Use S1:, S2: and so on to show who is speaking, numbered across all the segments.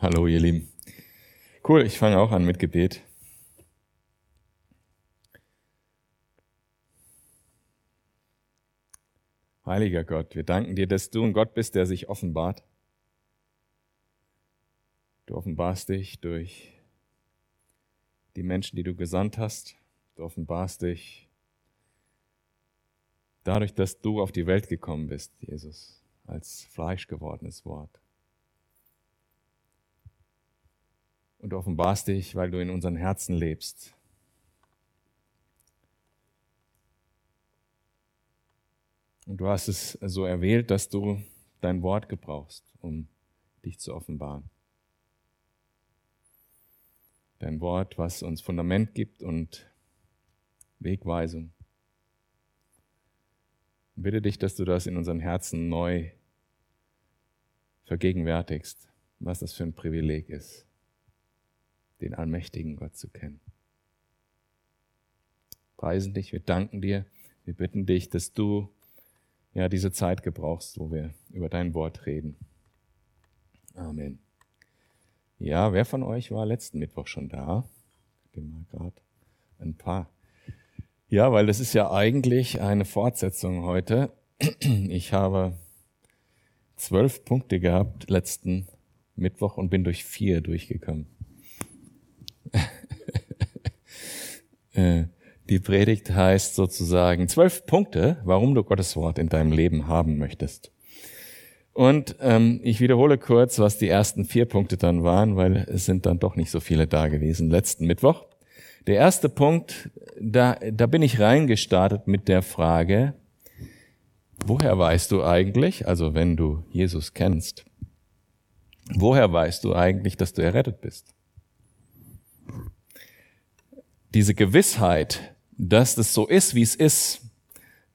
S1: Hallo, ihr Lieben. Cool, ich fange auch an mit Gebet. Heiliger Gott, wir danken dir, dass du ein Gott bist, der sich offenbart. Du offenbarst dich durch die Menschen, die du gesandt hast. Du offenbarst dich dadurch, dass du auf die Welt gekommen bist, Jesus, als Fleisch gewordenes Wort. Und offenbarst dich, weil du in unseren Herzen lebst. Und du hast es so erwählt, dass du dein Wort gebrauchst, um dich zu offenbaren. Dein Wort, was uns Fundament gibt und Wegweisung. Ich bitte dich, dass du das in unseren Herzen neu vergegenwärtigst, was das für ein Privileg ist, den allmächtigen Gott zu kennen. Preisen dich, wir danken dir, wir bitten dich, dass du ja diese Zeit gebrauchst, wo wir über dein Wort reden. Amen. Ja, wer von euch war letzten Mittwoch schon da? Ich mal gerade ein paar. Ja, weil das ist ja eigentlich eine Fortsetzung heute. Ich habe zwölf Punkte gehabt letzten Mittwoch und bin durch vier durchgekommen. Die Predigt heißt sozusagen zwölf Punkte, warum du Gottes Wort in deinem Leben haben möchtest. Und ähm, ich wiederhole kurz, was die ersten vier Punkte dann waren, weil es sind dann doch nicht so viele da gewesen letzten Mittwoch. Der erste Punkt, da, da bin ich reingestartet mit der Frage, woher weißt du eigentlich, also wenn du Jesus kennst, woher weißt du eigentlich, dass du errettet bist? Diese Gewissheit, dass das so ist, wie es ist,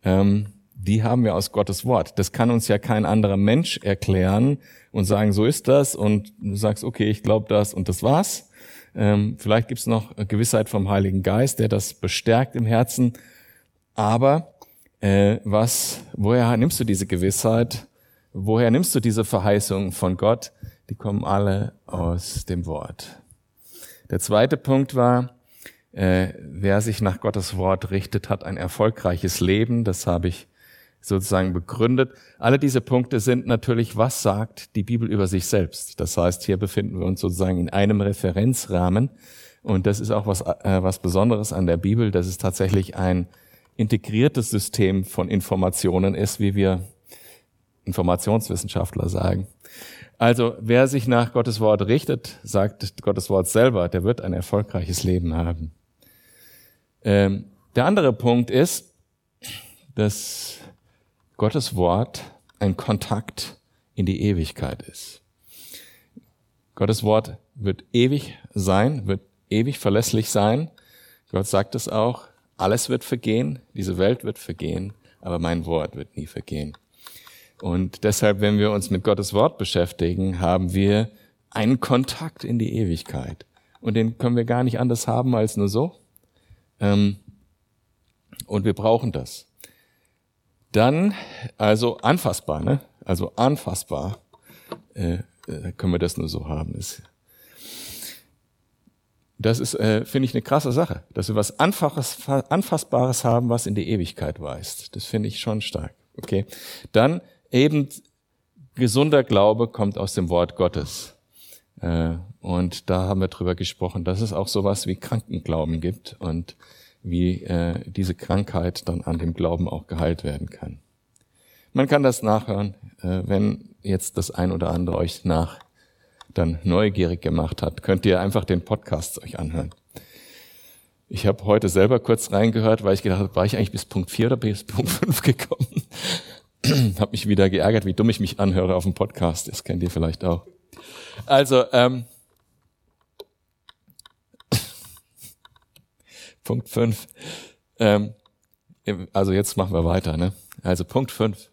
S1: ähm, die haben wir aus Gottes Wort. Das kann uns ja kein anderer Mensch erklären und sagen, so ist das und du sagst, okay, ich glaube das und das war's. Ähm, vielleicht gibt's noch Gewissheit vom Heiligen Geist, der das bestärkt im Herzen. Aber äh, was, woher nimmst du diese Gewissheit? Woher nimmst du diese Verheißung von Gott? Die kommen alle aus dem Wort. Der zweite Punkt war, äh, wer sich nach Gottes Wort richtet, hat ein erfolgreiches Leben. Das habe ich sozusagen begründet. Alle diese Punkte sind natürlich, was sagt die Bibel über sich selbst? Das heißt, hier befinden wir uns sozusagen in einem Referenzrahmen. Und das ist auch was, äh, was Besonderes an der Bibel, dass es tatsächlich ein integriertes System von Informationen ist, wie wir Informationswissenschaftler sagen. Also wer sich nach Gottes Wort richtet, sagt Gottes Wort selber, der wird ein erfolgreiches Leben haben. Ähm, der andere Punkt ist, dass Gottes Wort ein Kontakt in die Ewigkeit ist. Gottes Wort wird ewig sein, wird ewig verlässlich sein. Gott sagt es auch, alles wird vergehen, diese Welt wird vergehen, aber mein Wort wird nie vergehen. Und deshalb, wenn wir uns mit Gottes Wort beschäftigen, haben wir einen Kontakt in die Ewigkeit. Und den können wir gar nicht anders haben als nur so. Ähm, und wir brauchen das. Dann, also anfassbar, ne? Also anfassbar äh, äh können wir das nur so haben. Das ist, äh, finde ich, eine krasse Sache, dass wir was Anfaches, Anfassbares haben, was in die Ewigkeit weist. Das finde ich schon stark. Okay. Dann eben gesunder Glaube kommt aus dem Wort Gottes. Äh, und da haben wir drüber gesprochen, dass es auch sowas wie Krankenglauben gibt und wie äh, diese Krankheit dann an dem Glauben auch geheilt werden kann. Man kann das nachhören, äh, wenn jetzt das ein oder andere euch nach dann neugierig gemacht hat, könnt ihr einfach den Podcast euch anhören. Ich habe heute selber kurz reingehört, weil ich gedacht habe, war ich eigentlich bis Punkt 4 oder bis Punkt 5 gekommen? habe mich wieder geärgert, wie dumm ich mich anhöre auf dem Podcast. Das kennt ihr vielleicht auch. Also, ähm, Punkt 5. Ähm, also jetzt machen wir weiter. Ne? Also Punkt 5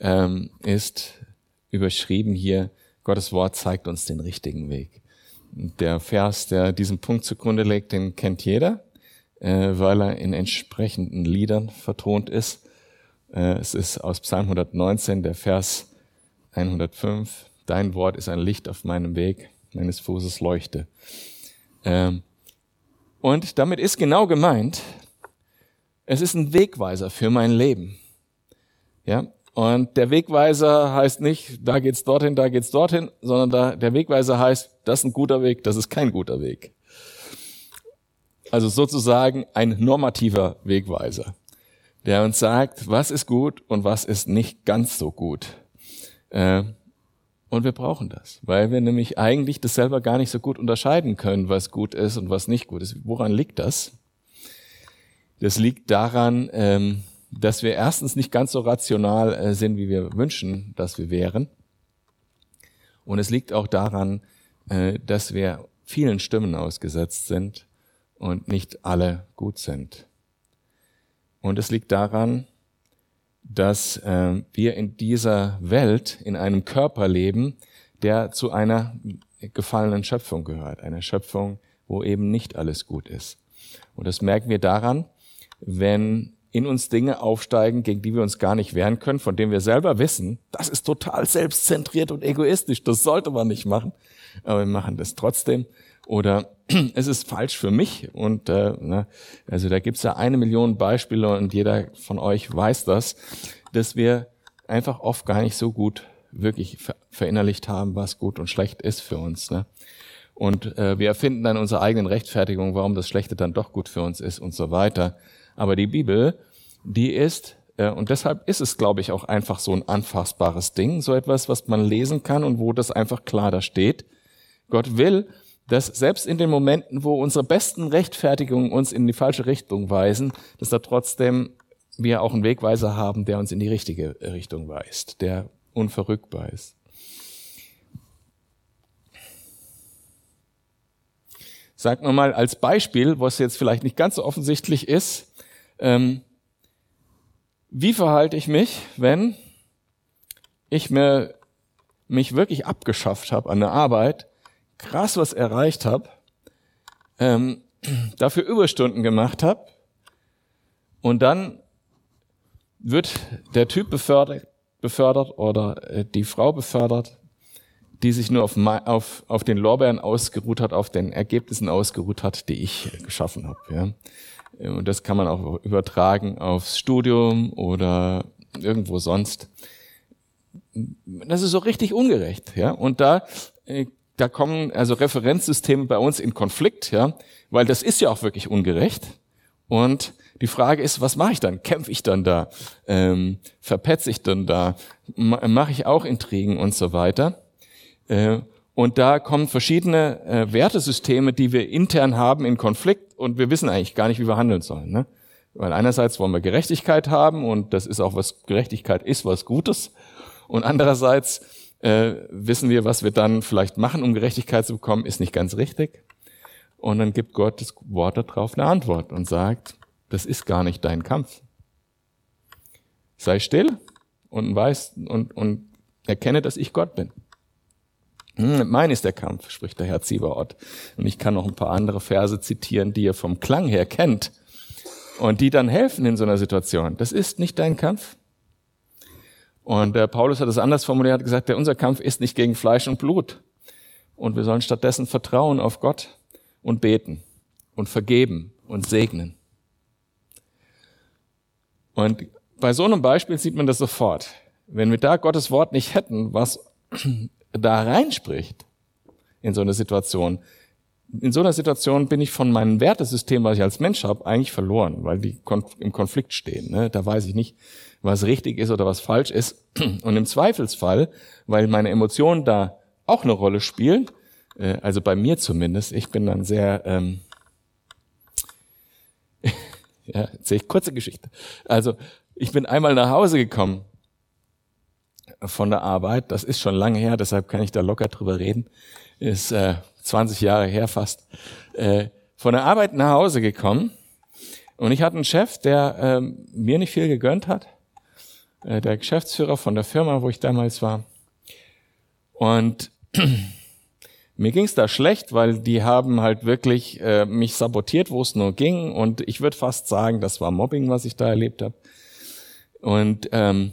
S1: ähm, ist überschrieben hier, Gottes Wort zeigt uns den richtigen Weg. Der Vers, der diesen Punkt zugrunde legt, den kennt jeder, äh, weil er in entsprechenden Liedern vertont ist. Äh, es ist aus Psalm 119, der Vers 105 Dein Wort ist ein Licht auf meinem Weg, meines Fußes Leuchte. Ähm, und damit ist genau gemeint, es ist ein Wegweiser für mein Leben. Ja, und der Wegweiser heißt nicht, da geht's dorthin, da geht's dorthin, sondern da, der Wegweiser heißt, das ist ein guter Weg, das ist kein guter Weg. Also sozusagen ein normativer Wegweiser, der uns sagt, was ist gut und was ist nicht ganz so gut. Äh, und wir brauchen das, weil wir nämlich eigentlich das selber gar nicht so gut unterscheiden können, was gut ist und was nicht gut ist. Woran liegt das? Das liegt daran, ähm, dass wir erstens nicht ganz so rational äh, sind, wie wir wünschen, dass wir wären. Und es liegt auch daran, äh, dass wir vielen Stimmen ausgesetzt sind und nicht alle gut sind. Und es liegt daran, dass äh, wir in dieser Welt in einem Körper leben, der zu einer gefallenen Schöpfung gehört, einer Schöpfung, wo eben nicht alles gut ist. Und das merken wir daran, wenn in uns Dinge aufsteigen, gegen die wir uns gar nicht wehren können, von denen wir selber wissen, das ist total selbstzentriert und egoistisch, das sollte man nicht machen, aber wir machen das trotzdem. Oder es ist falsch für mich und äh, ne, also da gibt's ja eine Million Beispiele und jeder von euch weiß das, dass wir einfach oft gar nicht so gut wirklich verinnerlicht haben, was gut und schlecht ist für uns. Ne? Und äh, wir erfinden dann unsere eigenen Rechtfertigungen, warum das Schlechte dann doch gut für uns ist und so weiter. Aber die Bibel, die ist, äh, und deshalb ist es, glaube ich, auch einfach so ein anfassbares Ding, so etwas, was man lesen kann und wo das einfach klar da steht. Gott will, dass selbst in den Momenten, wo unsere besten Rechtfertigungen uns in die falsche Richtung weisen, dass da trotzdem wir auch einen Wegweiser haben, der uns in die richtige Richtung weist, der unverrückbar ist. Sagt man mal als Beispiel, was jetzt vielleicht nicht ganz so offensichtlich ist, ähm, wie verhalte ich mich, wenn ich mir mich wirklich abgeschafft habe an der Arbeit, krass was erreicht habe, ähm, dafür Überstunden gemacht habe und dann wird der Typ befördert, befördert oder äh, die Frau befördert, die sich nur auf, auf, auf den Lorbeeren ausgeruht hat, auf den Ergebnissen ausgeruht hat, die ich geschaffen habe. Ja. Und das kann man auch übertragen aufs Studium oder irgendwo sonst. Das ist so richtig ungerecht, ja. Und da, äh, da kommen also Referenzsysteme bei uns in Konflikt, ja, weil das ist ja auch wirklich ungerecht. Und die Frage ist, was mache ich dann? Kämpfe ich dann da? Ähm, verpetze ich dann da? Mache ich auch Intrigen und so weiter? Äh, und da kommen verschiedene äh, Wertesysteme, die wir intern haben, in Konflikt und wir wissen eigentlich gar nicht, wie wir handeln sollen. Ne? Weil einerseits wollen wir Gerechtigkeit haben und das ist auch was Gerechtigkeit ist, was Gutes. Und andererseits äh, wissen wir, was wir dann vielleicht machen, um Gerechtigkeit zu bekommen, ist nicht ganz richtig. Und dann gibt Gott das Wort darauf eine Antwort und sagt, das ist gar nicht dein Kampf. Sei still und weiß und, und erkenne, dass ich Gott bin. Hm, mein ist der Kampf, spricht der Herr Zieberort. Und ich kann noch ein paar andere Verse zitieren, die ihr vom Klang her kennt und die dann helfen in so einer Situation. Das ist nicht dein Kampf. Und der Paulus hat es anders formuliert, hat gesagt, unser Kampf ist nicht gegen Fleisch und Blut. Und wir sollen stattdessen vertrauen auf Gott und beten und vergeben und segnen. Und bei so einem Beispiel sieht man das sofort. Wenn wir da Gottes Wort nicht hätten, was da reinspricht in so eine Situation, in so einer Situation bin ich von meinem Wertesystem, was ich als Mensch habe, eigentlich verloren, weil die im Konflikt stehen. Ne? Da weiß ich nicht, was richtig ist oder was falsch ist. Und im Zweifelsfall, weil meine Emotionen da auch eine Rolle spielen, äh, also bei mir zumindest, ich bin dann sehr, ähm, ja, erzähle ich kurze Geschichte. Also ich bin einmal nach Hause gekommen von der Arbeit. Das ist schon lange her, deshalb kann ich da locker drüber reden. Ist äh, 20 Jahre her fast. Äh, von der Arbeit nach Hause gekommen und ich hatte einen Chef, der äh, mir nicht viel gegönnt hat. Äh, der Geschäftsführer von der Firma, wo ich damals war. Und mir ging es da schlecht, weil die haben halt wirklich äh, mich sabotiert, wo es nur ging. Und ich würde fast sagen, das war Mobbing, was ich da erlebt habe. Und ähm,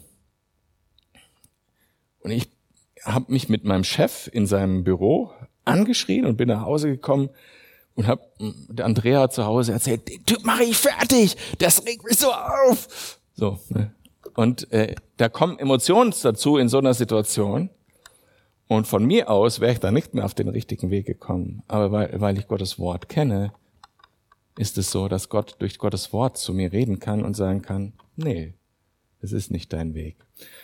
S1: und ich habe mich mit meinem Chef in seinem Büro angeschrien und bin nach Hause gekommen und habe der Andrea zu Hause erzählt, den Typ mache ich fertig, das regt mich so auf. So, ne? Und äh, da kommen Emotionen dazu in so einer Situation. Und von mir aus wäre ich da nicht mehr auf den richtigen Weg gekommen. Aber weil, weil ich Gottes Wort kenne, ist es so, dass Gott durch Gottes Wort zu mir reden kann und sagen kann, nee, es ist nicht dein Weg.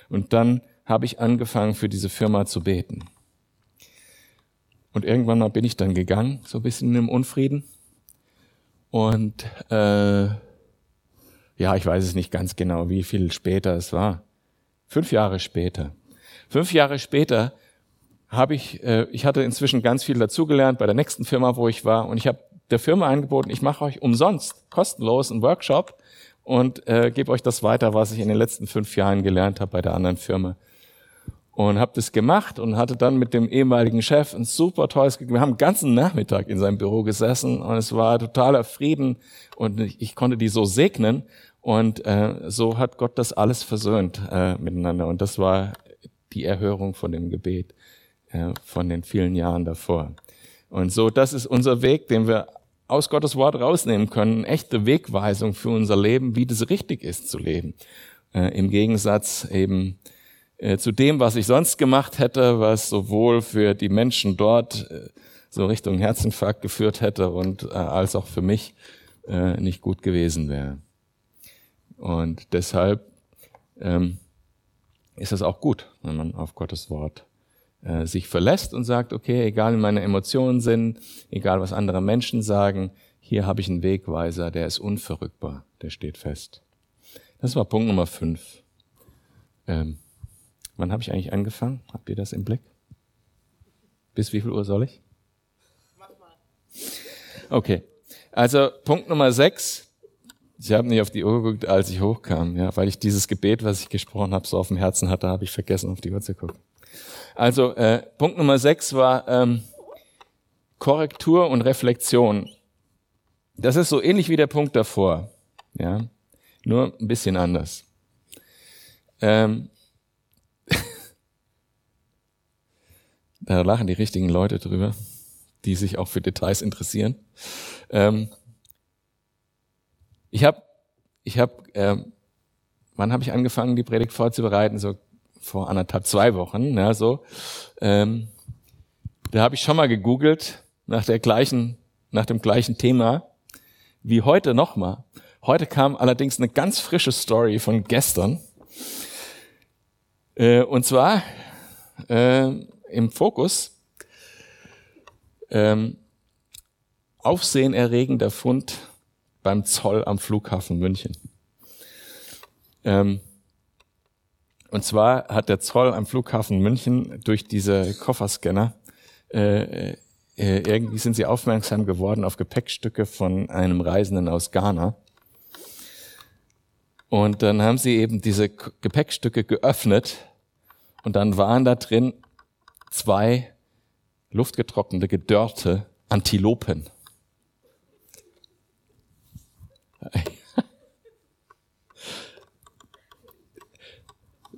S1: Und dann habe ich angefangen, für diese Firma zu beten. Und irgendwann mal bin ich dann gegangen, so ein bisschen im Unfrieden. Und äh, ja, ich weiß es nicht ganz genau, wie viel später es war. Fünf Jahre später. Fünf Jahre später habe ich, äh, ich hatte inzwischen ganz viel dazugelernt bei der nächsten Firma, wo ich war. Und ich habe der Firma angeboten, ich mache euch umsonst, kostenlos einen Workshop und äh, gebe euch das weiter, was ich in den letzten fünf Jahren gelernt habe bei der anderen Firma. Und habe das gemacht und hatte dann mit dem ehemaligen Chef ein super tolles, wir haben einen ganzen Nachmittag in seinem Büro gesessen und es war totaler Frieden und ich, ich konnte die so segnen und äh, so hat Gott das alles versöhnt äh, miteinander und das war die Erhörung von dem Gebet äh, von den vielen Jahren davor. Und so, das ist unser Weg, den wir aus Gottes Wort rausnehmen können, echte Wegweisung für unser Leben, wie das richtig ist zu leben. Äh, Im Gegensatz eben äh, zu dem, was ich sonst gemacht hätte, was sowohl für die Menschen dort äh, so Richtung Herzinfarkt geführt hätte und äh, als auch für mich nicht gut gewesen wäre. Und deshalb ähm, ist es auch gut, wenn man auf Gottes Wort sich verlässt und sagt, okay, egal wie meine Emotionen sind, egal was andere Menschen sagen, hier habe ich einen Wegweiser, der ist unverrückbar, der steht fest. Das war Punkt Nummer fünf. Ähm, wann habe ich eigentlich angefangen? Habt ihr das im Blick? Bis wie viel Uhr soll ich? Mach mal. Okay. Also Punkt Nummer sechs. Ich habe nicht auf die Uhr geguckt, als ich hochkam, ja, weil ich dieses Gebet, was ich gesprochen habe, so auf dem Herzen hatte, habe ich vergessen, auf die Uhr zu gucken. Also äh, Punkt Nummer sechs war ähm, Korrektur und Reflexion. Das ist so ähnlich wie der Punkt davor, ja, nur ein bisschen anders. Ähm, da lachen die richtigen Leute drüber, die sich auch für Details interessieren. Ähm, ich habe, ich habe, ähm, wann habe ich angefangen, die Predigt vorzubereiten? So vor anderthalb, zwei Wochen, ja, so. Ähm, da habe ich schon mal gegoogelt nach der gleichen, nach dem gleichen Thema wie heute nochmal. Heute kam allerdings eine ganz frische Story von gestern. Äh, und zwar äh, im Fokus ähm, aufsehenerregender Fund beim Zoll am Flughafen München. Ähm, und zwar hat der Zoll am Flughafen München durch diese Kofferscanner äh, äh, irgendwie sind sie aufmerksam geworden auf Gepäckstücke von einem Reisenden aus Ghana. Und dann haben sie eben diese Gepäckstücke geöffnet und dann waren da drin zwei luftgetrocknete, gedörrte Antilopen.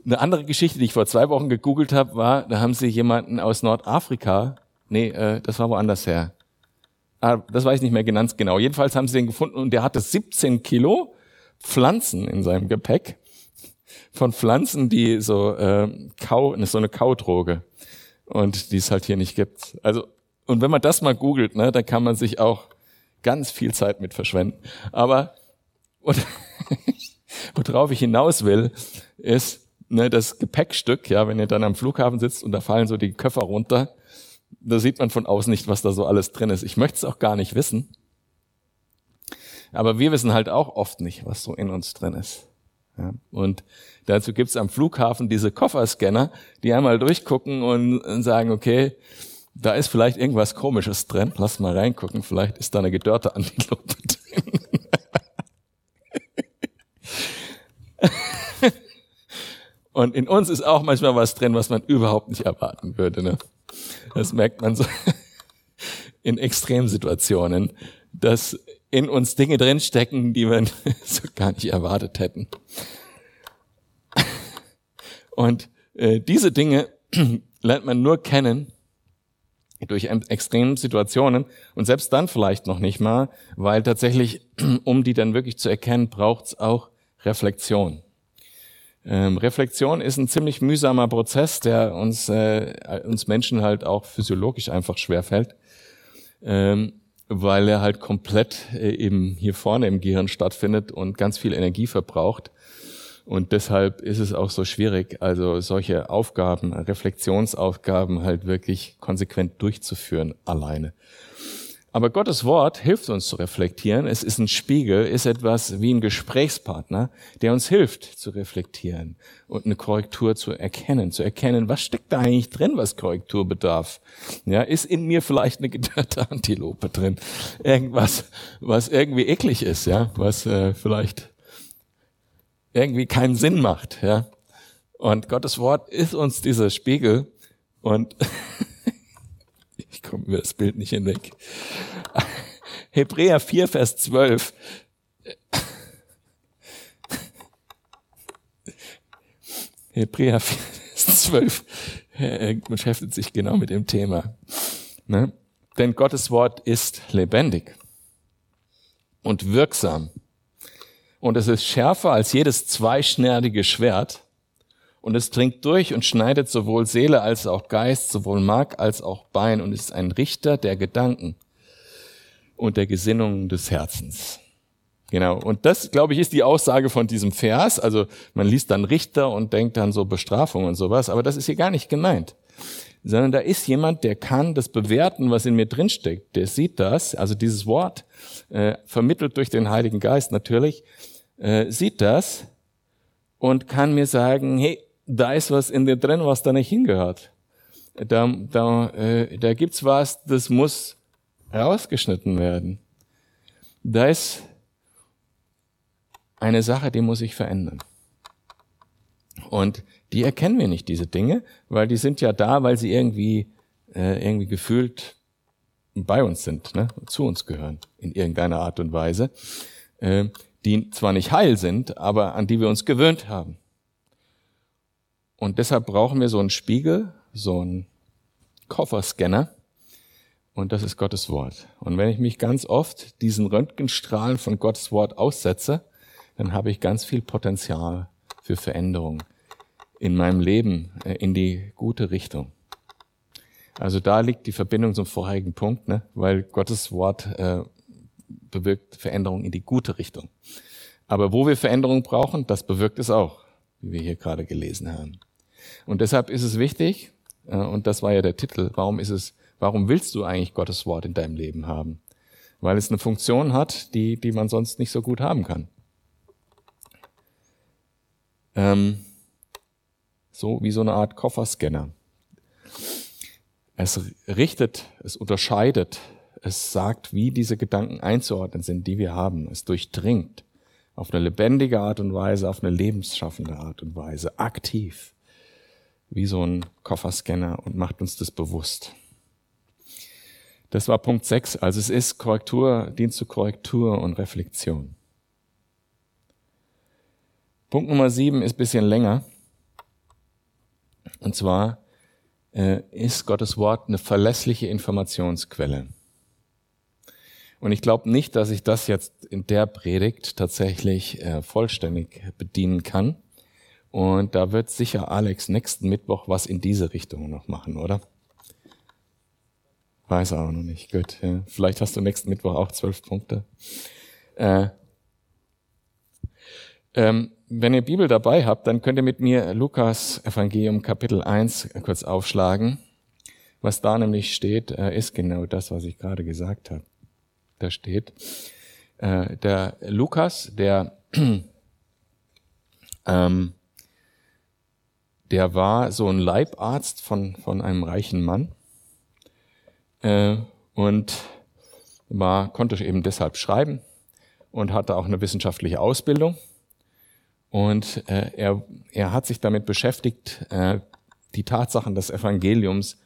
S1: Eine andere Geschichte, die ich vor zwei Wochen gegoogelt habe, war, da haben sie jemanden aus Nordafrika, nee, äh, das war woanders her. Ah, das weiß ich nicht mehr ganz genau. Jedenfalls haben sie den gefunden und der hatte 17 Kilo Pflanzen in seinem Gepäck. Von Pflanzen, die so äh, Kau, so eine Kaudroge und die es halt hier nicht gibt. Also und wenn man das mal googelt, ne, dann kann man sich auch ganz viel Zeit mit verschwenden. Aber und, worauf ich hinaus will, ist, ne, das Gepäckstück, ja, wenn ihr dann am Flughafen sitzt und da fallen so die Köffer runter, da sieht man von außen nicht, was da so alles drin ist. Ich möchte es auch gar nicht wissen. Aber wir wissen halt auch oft nicht, was so in uns drin ist. Ja, und dazu gibt's am Flughafen diese Kofferscanner, die einmal durchgucken und, und sagen, okay, da ist vielleicht irgendwas Komisches drin, lass mal reingucken, vielleicht ist da eine gedörrte Antilope drin. Und in uns ist auch manchmal was drin, was man überhaupt nicht erwarten würde. Ne? Das merkt man so in Extremsituationen, dass in uns Dinge drinstecken, die wir so gar nicht erwartet hätten. Und äh, diese Dinge lernt man nur kennen durch extreme Situationen und selbst dann vielleicht noch nicht mal, weil tatsächlich, um die dann wirklich zu erkennen, braucht es auch Reflexion. Ähm, Reflexion ist ein ziemlich mühsamer Prozess, der uns, äh, uns Menschen halt auch physiologisch einfach schwerfällt, ähm, weil er halt komplett äh, eben hier vorne im Gehirn stattfindet und ganz viel Energie verbraucht. Und deshalb ist es auch so schwierig, also solche Aufgaben, Reflexionsaufgaben halt wirklich konsequent durchzuführen alleine. Aber Gottes Wort hilft uns zu reflektieren. Es ist ein Spiegel, ist etwas wie ein Gesprächspartner, der uns hilft zu reflektieren und eine Korrektur zu erkennen, zu erkennen, was steckt da eigentlich drin, was Korrektur bedarf. Ja, ist in mir vielleicht eine gedörrte Antilope drin? Irgendwas, was irgendwie eklig ist, ja, was äh, vielleicht irgendwie keinen Sinn macht, ja. Und Gottes Wort ist uns dieser Spiegel und komme über das Bild nicht hinweg. Hebräer 4, Vers 12. Hebräer 4, Vers 12 er beschäftigt sich genau mit dem Thema. Ne? Denn Gottes Wort ist lebendig und wirksam. Und es ist schärfer als jedes zweischneidige Schwert und es dringt durch und schneidet sowohl Seele als auch Geist, sowohl Mark als auch Bein und ist ein Richter der Gedanken und der Gesinnungen des Herzens. Genau. Und das, glaube ich, ist die Aussage von diesem Vers. Also man liest dann Richter und denkt dann so Bestrafung und sowas, aber das ist hier gar nicht gemeint. Sondern da ist jemand, der kann das bewerten, was in mir drinsteckt. Der sieht das, also dieses Wort, äh, vermittelt durch den Heiligen Geist natürlich, äh, sieht das und kann mir sagen, hey, da ist was in dir drin, was da nicht hingehört. Da, da, äh, da gibt's was, das muss rausgeschnitten werden. Da ist eine Sache, die muss sich verändern. Und die erkennen wir nicht, diese Dinge, weil die sind ja da, weil sie irgendwie, äh, irgendwie gefühlt bei uns sind, ne? zu uns gehören, in irgendeiner Art und Weise, äh, die zwar nicht heil sind, aber an die wir uns gewöhnt haben. Und deshalb brauchen wir so einen Spiegel, so einen Kofferscanner. Und das ist Gottes Wort. Und wenn ich mich ganz oft diesen Röntgenstrahlen von Gottes Wort aussetze, dann habe ich ganz viel Potenzial für Veränderung in meinem Leben äh, in die gute Richtung. Also da liegt die Verbindung zum vorherigen Punkt, ne? weil Gottes Wort äh, bewirkt Veränderung in die gute Richtung. Aber wo wir Veränderung brauchen, das bewirkt es auch, wie wir hier gerade gelesen haben. Und deshalb ist es wichtig, äh, und das war ja der Titel, warum ist es, warum willst du eigentlich Gottes Wort in deinem Leben haben? Weil es eine Funktion hat, die, die man sonst nicht so gut haben kann. Ähm, so wie so eine Art Kofferscanner. Es richtet, es unterscheidet, es sagt, wie diese Gedanken einzuordnen sind, die wir haben. Es durchdringt auf eine lebendige Art und Weise, auf eine lebensschaffende Art und Weise, aktiv wie so ein Kofferscanner und macht uns das bewusst. Das war Punkt 6. Also es ist Korrektur, dient zu Korrektur und Reflexion. Punkt Nummer 7 ist bisschen länger. Und zwar äh, ist Gottes Wort eine verlässliche Informationsquelle. Und ich glaube nicht, dass ich das jetzt in der Predigt tatsächlich äh, vollständig bedienen kann. Und da wird sicher Alex nächsten Mittwoch was in diese Richtung noch machen, oder? Weiß auch noch nicht. Gut. Ja. Vielleicht hast du nächsten Mittwoch auch zwölf Punkte. Äh, ähm, wenn ihr Bibel dabei habt, dann könnt ihr mit mir Lukas Evangelium Kapitel 1 kurz aufschlagen. Was da nämlich steht, äh, ist genau das, was ich gerade gesagt habe. Da steht, äh, der Lukas, der ähm, der war so ein Leibarzt von, von einem reichen Mann äh, und war, konnte eben deshalb schreiben und hatte auch eine wissenschaftliche Ausbildung. Und äh, er, er hat sich damit beschäftigt, äh, die Tatsachen des Evangeliums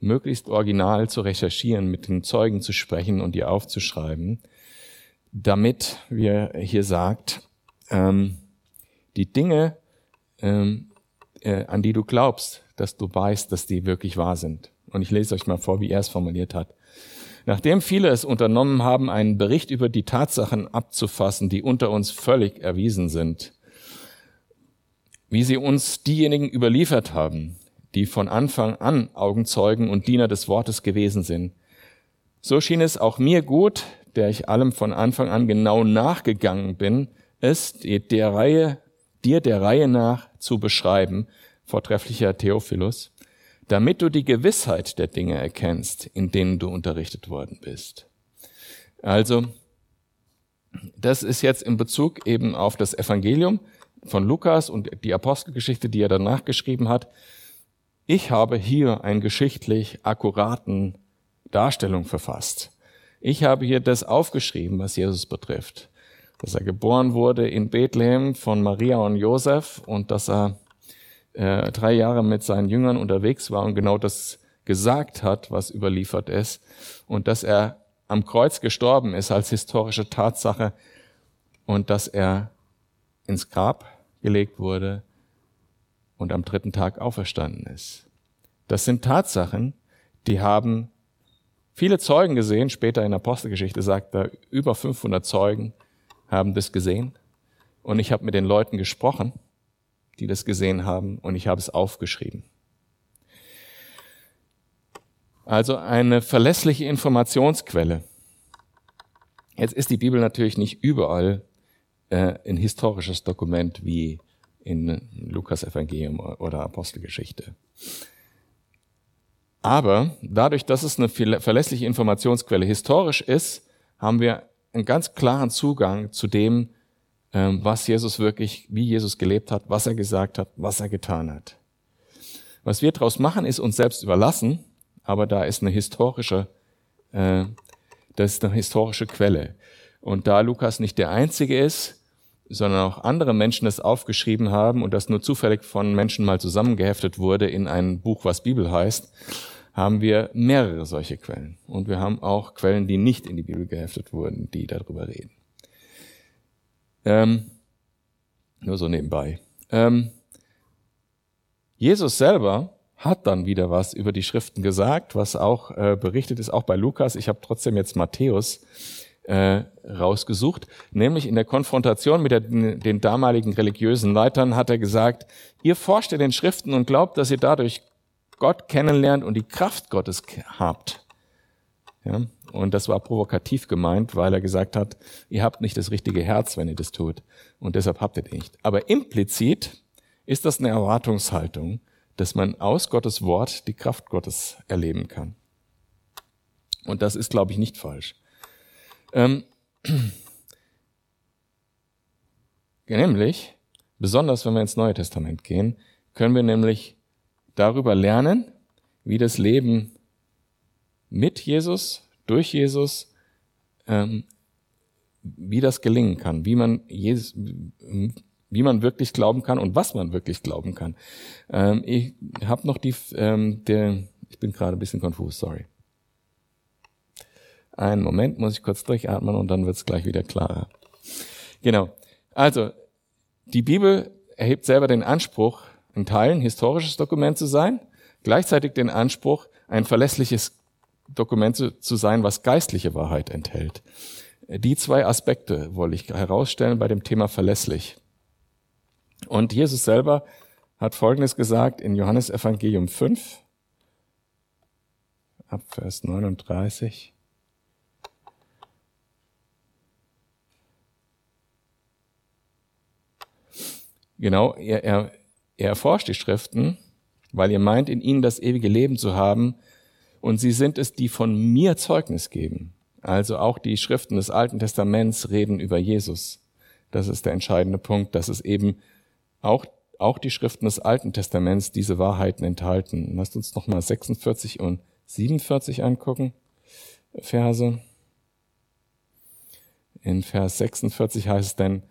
S1: möglichst original zu recherchieren, mit den Zeugen zu sprechen und die aufzuschreiben, damit, wie er hier sagt, ähm, die Dinge, ähm, äh, an die du glaubst, dass du weißt, dass die wirklich wahr sind. Und ich lese euch mal vor, wie er es formuliert hat. Nachdem viele es unternommen haben, einen Bericht über die Tatsachen abzufassen, die unter uns völlig erwiesen sind, wie sie uns diejenigen überliefert haben, die von Anfang an Augenzeugen und Diener des Wortes gewesen sind, so schien es auch mir gut, der ich allem von Anfang an genau nachgegangen bin, es der Reihe, dir der Reihe nach zu beschreiben, vortrefflicher Theophilus, damit du die Gewissheit der Dinge erkennst, in denen du unterrichtet worden bist. Also, das ist jetzt in Bezug eben auf das Evangelium von Lukas und die Apostelgeschichte, die er danach geschrieben hat. Ich habe hier einen geschichtlich akkuraten Darstellung verfasst. Ich habe hier das aufgeschrieben, was Jesus betrifft. Dass er geboren wurde in Bethlehem von Maria und Josef und dass er äh, drei Jahre mit seinen Jüngern unterwegs war und genau das gesagt hat, was überliefert ist, und dass er am Kreuz gestorben ist als historische Tatsache und dass er ins Grab gelegt wurde und am dritten Tag auferstanden ist. Das sind Tatsachen, die haben viele Zeugen gesehen. Später in der Apostelgeschichte sagt er, über 500 Zeugen haben das gesehen. Und ich habe mit den Leuten gesprochen die das gesehen haben, und ich habe es aufgeschrieben. Also eine verlässliche Informationsquelle. Jetzt ist die Bibel natürlich nicht überall äh, ein historisches Dokument wie in Lukas Evangelium oder Apostelgeschichte. Aber dadurch, dass es eine verlässliche Informationsquelle historisch ist, haben wir einen ganz klaren Zugang zu dem, ähm, was Jesus wirklich, wie Jesus gelebt hat, was er gesagt hat, was er getan hat. Was wir daraus machen, ist uns selbst überlassen, aber da ist eine historische, äh, das ist eine historische Quelle. Und da Lukas nicht der einzige ist, sondern auch andere Menschen das aufgeschrieben haben und das nur zufällig von Menschen mal zusammengeheftet wurde in ein Buch, was Bibel heißt, haben wir mehrere solche Quellen. Und wir haben auch Quellen, die nicht in die Bibel geheftet wurden, die darüber reden. Ähm, nur so nebenbei. Ähm, Jesus selber hat dann wieder was über die Schriften gesagt, was auch äh, berichtet ist, auch bei Lukas. Ich habe trotzdem jetzt Matthäus äh, rausgesucht, nämlich in der Konfrontation mit der, den damaligen religiösen Leitern hat er gesagt, ihr forscht in den Schriften und glaubt, dass ihr dadurch Gott kennenlernt und die Kraft Gottes habt. Ja? Und das war provokativ gemeint, weil er gesagt hat, ihr habt nicht das richtige Herz, wenn ihr das tut. Und deshalb habt ihr nicht. Aber implizit ist das eine Erwartungshaltung, dass man aus Gottes Wort die Kraft Gottes erleben kann. Und das ist, glaube ich, nicht falsch. Ähm, nämlich, besonders wenn wir ins Neue Testament gehen, können wir nämlich darüber lernen, wie das Leben mit Jesus, durch Jesus, ähm, wie das gelingen kann, wie man, Jesus, wie man wirklich glauben kann und was man wirklich glauben kann. Ähm, ich habe noch die, ähm, der, ich bin gerade ein bisschen konfus, sorry. Einen Moment, muss ich kurz durchatmen und dann wird es gleich wieder klarer. Genau. Also, die Bibel erhebt selber den Anspruch, in Teilen historisches Dokument zu sein, gleichzeitig den Anspruch, ein verlässliches Dokument zu sein, was geistliche Wahrheit enthält. Die zwei Aspekte wollte ich herausstellen bei dem Thema verlässlich. Und Jesus selber hat Folgendes gesagt in Johannes Evangelium 5, ab Vers 39. Genau, er, er, er erforscht die Schriften, weil ihr meint, in ihnen das ewige Leben zu haben, und sie sind es, die von mir Zeugnis geben. Also auch die Schriften des Alten Testaments reden über Jesus. Das ist der entscheidende Punkt, dass es eben auch, auch die Schriften des Alten Testaments diese Wahrheiten enthalten. Lasst uns nochmal 46 und 47 angucken, Verse. In Vers 46 heißt es denn,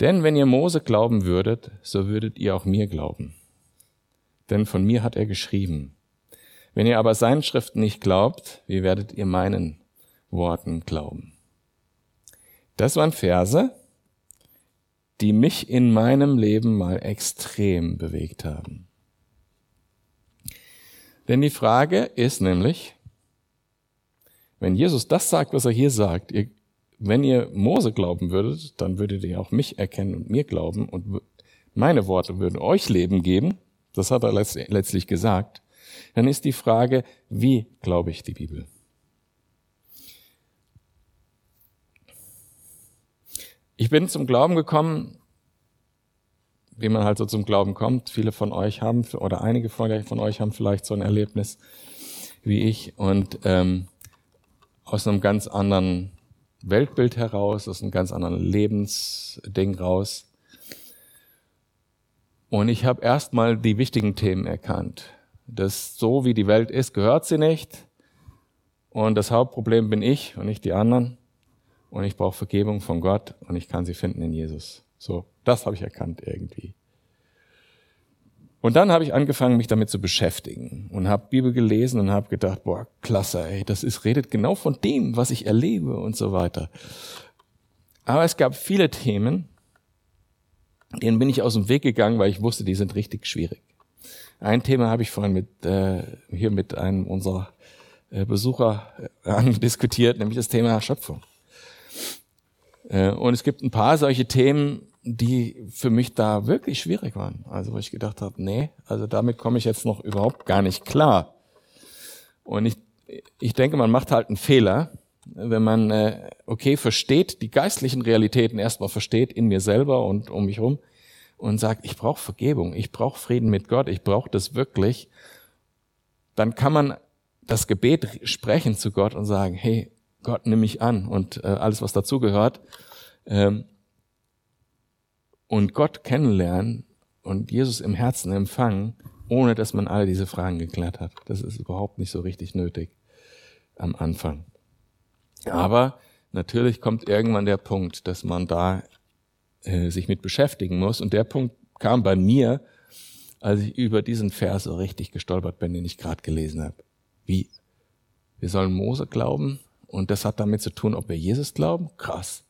S1: denn wenn ihr Mose glauben würdet, so würdet ihr auch mir glauben. Denn von mir hat er geschrieben. Wenn ihr aber seinen Schriften nicht glaubt, wie werdet ihr meinen Worten glauben? Das waren Verse, die mich in meinem Leben mal extrem bewegt haben. Denn die Frage ist nämlich, wenn Jesus das sagt, was er hier sagt, ihr, wenn ihr Mose glauben würdet, dann würdet ihr auch mich erkennen und mir glauben und meine Worte würden euch Leben geben. Das hat er letztlich gesagt. Dann ist die Frage, wie glaube ich die Bibel? Ich bin zum Glauben gekommen, wie man halt so zum Glauben kommt. Viele von euch haben, oder einige von euch haben vielleicht so ein Erlebnis wie ich und ähm, aus einem ganz anderen Weltbild heraus, aus einem ganz anderen Lebensding raus. Und ich habe erstmal die wichtigen Themen erkannt. Das so wie die Welt ist, gehört sie nicht. Und das Hauptproblem bin ich und nicht die anderen und ich brauche Vergebung von Gott und ich kann sie finden in Jesus. So, das habe ich erkannt irgendwie. Und dann habe ich angefangen, mich damit zu beschäftigen und habe Bibel gelesen und habe gedacht, boah, klasse, ey, das ist redet genau von dem, was ich erlebe und so weiter. Aber es gab viele Themen, denen bin ich aus dem Weg gegangen, weil ich wusste, die sind richtig schwierig. Ein Thema habe ich vorhin mit äh, hier mit einem unserer äh, Besucher äh, diskutiert, nämlich das Thema Schöpfung. Äh, und es gibt ein paar solche Themen, die für mich da wirklich schwierig waren. Also wo ich gedacht habe, nee, also damit komme ich jetzt noch überhaupt gar nicht klar. Und ich, ich denke, man macht halt einen Fehler, wenn man, äh, okay, versteht, die geistlichen Realitäten erstmal versteht in mir selber und um mich herum und sagt, ich brauche Vergebung, ich brauche Frieden mit Gott, ich brauche das wirklich, dann kann man das Gebet sprechen zu Gott und sagen, hey, Gott nimm mich an und äh, alles, was dazugehört. Ähm, und Gott kennenlernen und Jesus im Herzen empfangen, ohne dass man alle diese Fragen geklärt hat. Das ist überhaupt nicht so richtig nötig am Anfang. Aber natürlich kommt irgendwann der Punkt, dass man da äh, sich mit beschäftigen muss. Und der Punkt kam bei mir, als ich über diesen Vers so richtig gestolpert bin, den ich gerade gelesen habe. Wie? Wir sollen Mose glauben und das hat damit zu tun, ob wir Jesus glauben? Krass.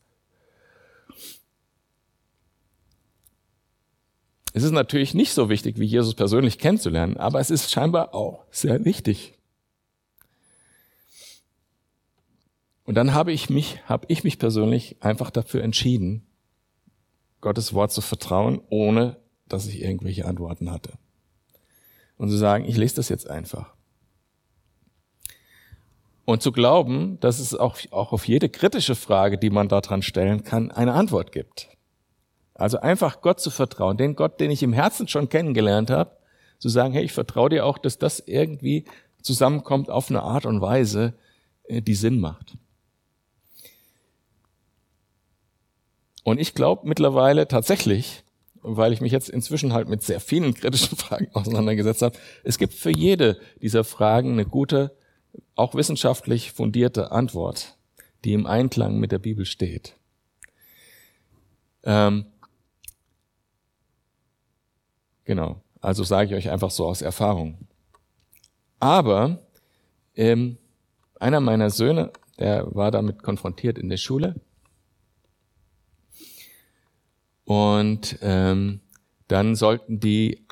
S1: Es ist natürlich nicht so wichtig, wie Jesus persönlich kennenzulernen, aber es ist scheinbar auch sehr wichtig. Und dann habe ich mich, habe ich mich persönlich einfach dafür entschieden, Gottes Wort zu vertrauen, ohne dass ich irgendwelche Antworten hatte. Und zu sagen, ich lese das jetzt einfach. Und zu glauben, dass es auch, auch auf jede kritische Frage, die man daran stellen kann, eine Antwort gibt. Also einfach Gott zu vertrauen, den Gott, den ich im Herzen schon kennengelernt habe, zu sagen, hey, ich vertraue dir auch, dass das irgendwie zusammenkommt auf eine Art und Weise, äh, die Sinn macht. Und ich glaube mittlerweile tatsächlich, weil ich mich jetzt inzwischen halt mit sehr vielen kritischen Fragen auseinandergesetzt habe, es gibt für jede dieser Fragen eine gute auch wissenschaftlich fundierte Antwort, die im Einklang mit der Bibel steht. Ähm, genau, also sage ich euch einfach so aus Erfahrung. Aber ähm, einer meiner Söhne, der war damit konfrontiert in der Schule. Und ähm, dann sollten die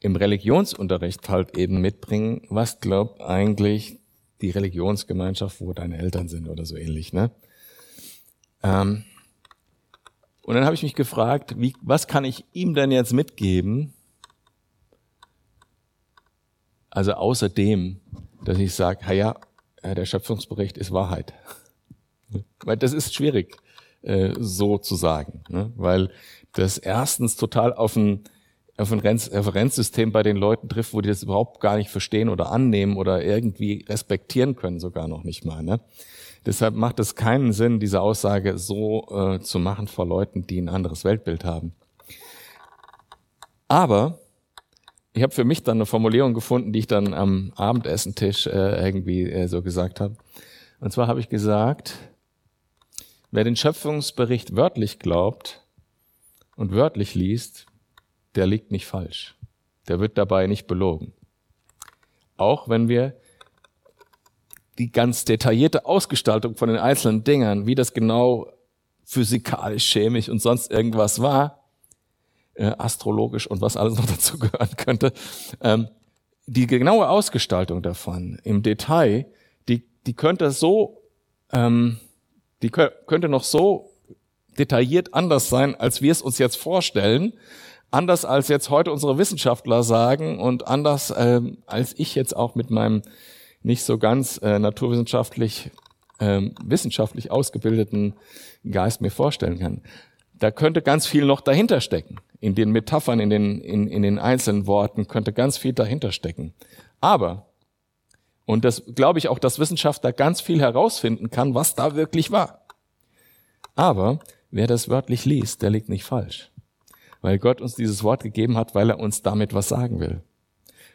S1: im Religionsunterricht halt eben mitbringen, was glaubt eigentlich die Religionsgemeinschaft, wo deine Eltern sind oder so ähnlich. Ne? Ähm, und dann habe ich mich gefragt, wie, was kann ich ihm denn jetzt mitgeben? Also außerdem, dass ich sage, ja, der Schöpfungsbericht ist Wahrheit. Weil das ist schwierig, äh, so zu sagen. Ne? Weil das erstens total auf ein ein Referenzsystem bei den Leuten trifft, wo die das überhaupt gar nicht verstehen oder annehmen oder irgendwie respektieren können, sogar noch nicht mal. Ne? Deshalb macht es keinen Sinn, diese Aussage so äh, zu machen vor Leuten, die ein anderes Weltbild haben. Aber ich habe für mich dann eine Formulierung gefunden, die ich dann am Abendessentisch äh, irgendwie äh, so gesagt habe. Und zwar habe ich gesagt, wer den Schöpfungsbericht wörtlich glaubt und wörtlich liest, der liegt nicht falsch. Der wird dabei nicht belogen. Auch wenn wir die ganz detaillierte Ausgestaltung von den einzelnen Dingern, wie das genau physikalisch, chemisch und sonst irgendwas war, äh, astrologisch und was alles noch dazu gehören könnte. Ähm, die genaue Ausgestaltung davon im Detail, die, die könnte so, ähm, die könnte noch so detailliert anders sein, als wir es uns jetzt vorstellen, anders als jetzt heute unsere Wissenschaftler sagen und anders ähm, als ich jetzt auch mit meinem nicht so ganz äh, naturwissenschaftlich ähm, wissenschaftlich ausgebildeten Geist mir vorstellen kann. Da könnte ganz viel noch dahinter stecken. In den Metaphern, in den, in, in den einzelnen Worten könnte ganz viel dahinter stecken. Aber, und das glaube ich auch, dass Wissenschaft da ganz viel herausfinden kann, was da wirklich war. Aber wer das wörtlich liest, der liegt nicht falsch. Weil Gott uns dieses Wort gegeben hat, weil er uns damit was sagen will.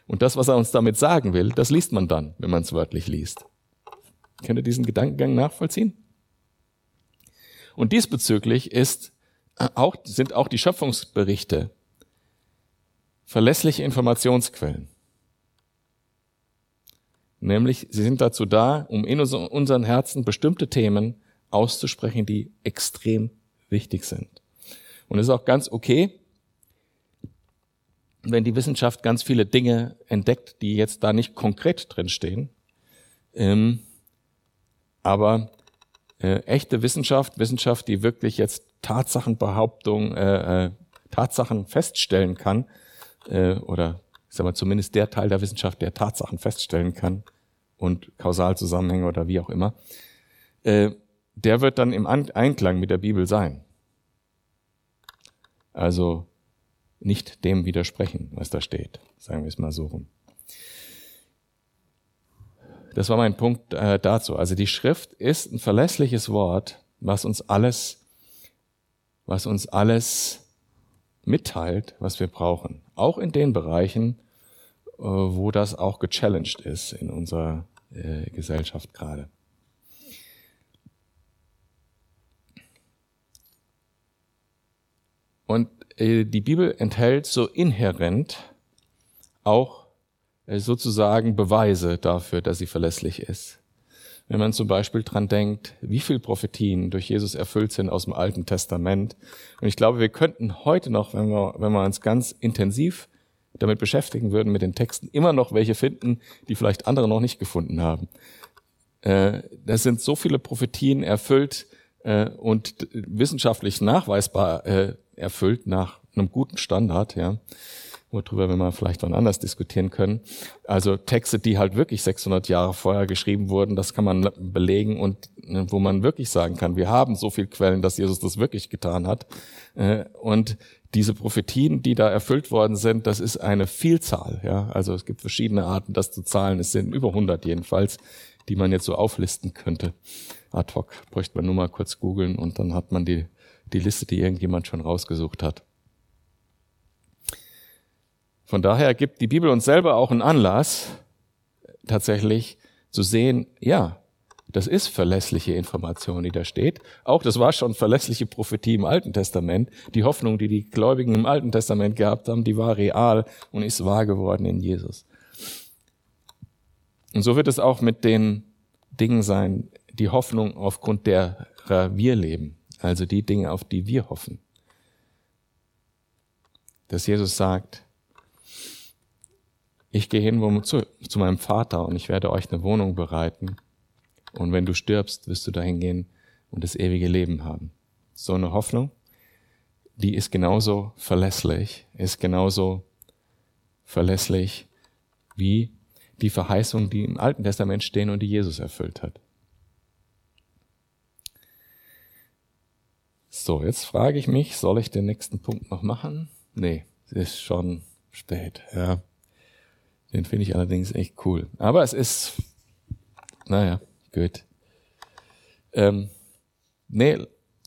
S1: Und das, was er uns damit sagen will, das liest man dann, wenn man es wörtlich liest. Könnt ihr diesen Gedankengang nachvollziehen? Und diesbezüglich ist äh, auch, sind auch die Schöpfungsberichte verlässliche Informationsquellen. Nämlich, sie sind dazu da, um in unseren Herzen bestimmte Themen auszusprechen, die extrem wichtig sind. Und es ist auch ganz okay, wenn die Wissenschaft ganz viele Dinge entdeckt, die jetzt da nicht konkret drinstehen. Ähm, aber äh, echte Wissenschaft, Wissenschaft, die wirklich jetzt Tatsachenbehauptung, äh, äh, Tatsachen feststellen kann, äh, oder ich sag mal zumindest der Teil der Wissenschaft, der Tatsachen feststellen kann und Kausalzusammenhänge oder wie auch immer, äh, der wird dann im Einklang mit der Bibel sein. Also nicht dem widersprechen, was da steht, sagen wir es mal so rum. Das war mein Punkt äh, dazu. Also die Schrift ist ein verlässliches Wort, was uns alles, was uns alles mitteilt, was wir brauchen. Auch in den Bereichen, äh, wo das auch gechallenged ist in unserer äh, Gesellschaft gerade. Und äh, die Bibel enthält so inhärent auch äh, sozusagen Beweise dafür, dass sie verlässlich ist. Wenn man zum Beispiel dran denkt, wie viel Prophetien durch Jesus erfüllt sind aus dem Alten Testament. Und ich glaube, wir könnten heute noch, wenn wir, wenn wir uns ganz intensiv damit beschäftigen würden, mit den Texten, immer noch welche finden, die vielleicht andere noch nicht gefunden haben. Äh, das sind so viele Prophetien erfüllt äh, und wissenschaftlich nachweisbar erfüllt nach einem guten Standard, ja worüber wir mal vielleicht wann anders diskutieren können. Also Texte, die halt wirklich 600 Jahre vorher geschrieben wurden, das kann man belegen und ne, wo man wirklich sagen kann, wir haben so viel Quellen, dass Jesus das wirklich getan hat. Äh, und diese Prophetien, die da erfüllt worden sind, das ist eine Vielzahl. Ja, also es gibt verschiedene Arten, das zu zahlen. Es sind über 100 jedenfalls, die man jetzt so auflisten könnte. Ad hoc bräuchte man nur mal kurz googeln und dann hat man die die Liste, die irgendjemand schon rausgesucht hat. Von daher gibt die Bibel uns selber auch einen Anlass, tatsächlich zu sehen, ja, das ist verlässliche Information, die da steht. Auch das war schon verlässliche Prophetie im Alten Testament. Die Hoffnung, die die Gläubigen im Alten Testament gehabt haben, die war real und ist wahr geworden in Jesus. Und so wird es auch mit den Dingen sein, die Hoffnung, aufgrund derer wir leben. Also die Dinge, auf die wir hoffen. Dass Jesus sagt, ich gehe hin zu, meinem Vater und ich werde euch eine Wohnung bereiten. Und wenn du stirbst, wirst du dahin gehen und das ewige Leben haben. So eine Hoffnung, die ist genauso verlässlich, ist genauso verlässlich wie die Verheißungen, die im Alten Testament stehen und die Jesus erfüllt hat. So, jetzt frage ich mich, soll ich den nächsten Punkt noch machen? Nee, es ist schon spät, ja. Den finde ich allerdings echt cool. Aber es ist, naja, gut. Ähm, nee,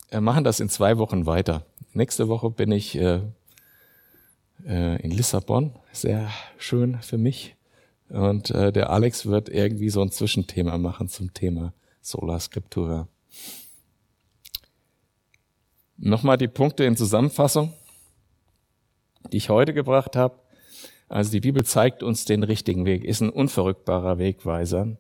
S1: wir machen das in zwei Wochen weiter. Nächste Woche bin ich äh, äh, in Lissabon. Sehr schön für mich. Und äh, der Alex wird irgendwie so ein Zwischenthema machen zum Thema Sola Scriptura. Nochmal die Punkte in Zusammenfassung, die ich heute gebracht habe. Also die Bibel zeigt uns den richtigen Weg, ist ein unverrückbarer Wegweiser.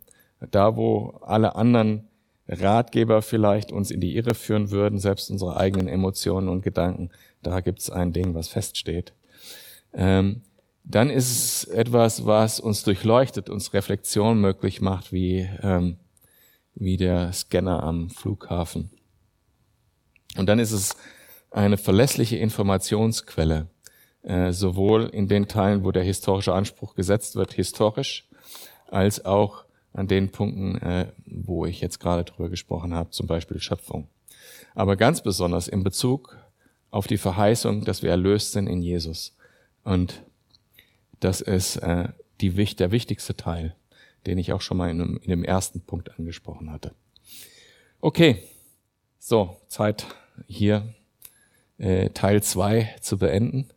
S1: Da, wo alle anderen Ratgeber vielleicht uns in die Irre führen würden, selbst unsere eigenen Emotionen und Gedanken, Da gibt's ein Ding, was feststeht. Ähm, dann ist es etwas, was uns durchleuchtet, uns Reflexion möglich macht, wie, ähm, wie der Scanner am Flughafen. Und dann ist es eine verlässliche Informationsquelle, äh, sowohl in den Teilen, wo der historische Anspruch gesetzt wird, historisch, als auch an den Punkten, äh, wo ich jetzt gerade drüber gesprochen habe, zum Beispiel Schöpfung. Aber ganz besonders in Bezug auf die Verheißung, dass wir erlöst sind in Jesus. Und das ist äh, die, der wichtigste Teil, den ich auch schon mal in, in dem ersten Punkt angesprochen hatte. Okay, so, Zeit hier äh, Teil zwei zu beenden.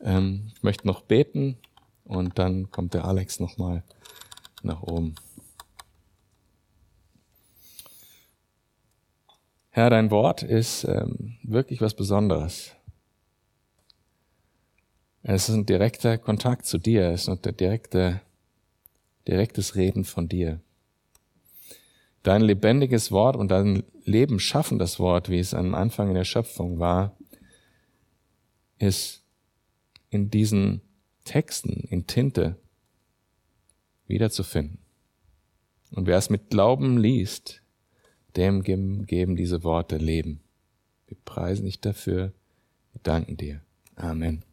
S1: Ähm, ich möchte noch beten und dann kommt der Alex nochmal nach oben. Herr, dein Wort ist ähm, wirklich was Besonderes. Es ist ein direkter Kontakt zu dir, es ist ein direkte, direktes Reden von dir. Dein lebendiges Wort und dein Leben schaffendes Wort, wie es am Anfang in der Schöpfung war, ist in diesen Texten in Tinte wiederzufinden. Und wer es mit Glauben liest, dem geben diese Worte Leben. Wir preisen dich dafür. Wir danken dir. Amen.